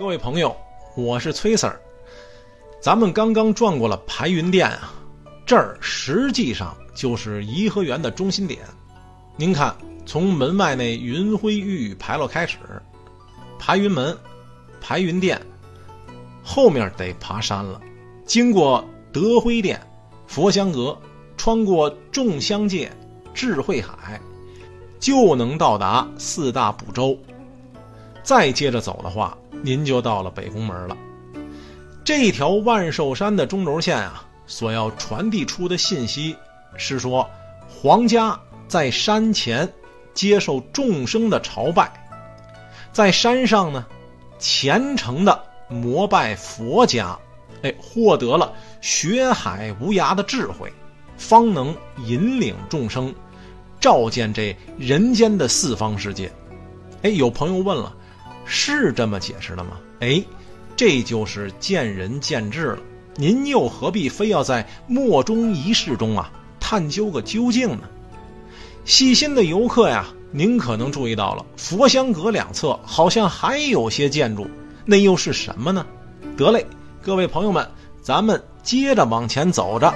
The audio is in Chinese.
各位朋友，我是崔 Sir。咱们刚刚转过了排云殿啊，这儿实际上就是颐和园的中心点。您看，从门外那云辉玉宇牌楼开始，排云门、排云殿，后面得爬山了，经过德辉殿、佛香阁，穿过众香界、智慧海，就能到达四大补州。再接着走的话，您就到了北宫门了。这条万寿山的中轴线啊，所要传递出的信息是说，皇家在山前接受众生的朝拜，在山上呢，虔诚的膜拜佛家，哎，获得了学海无涯的智慧，方能引领众生，照见这人间的四方世界。哎，有朋友问了。是这么解释的吗？哎，这就是见仁见智了。您又何必非要在莫衷一是中啊探究个究竟呢？细心的游客呀，您可能注意到了，佛香阁两侧好像还有些建筑，那又是什么呢？得嘞，各位朋友们，咱们接着往前走着。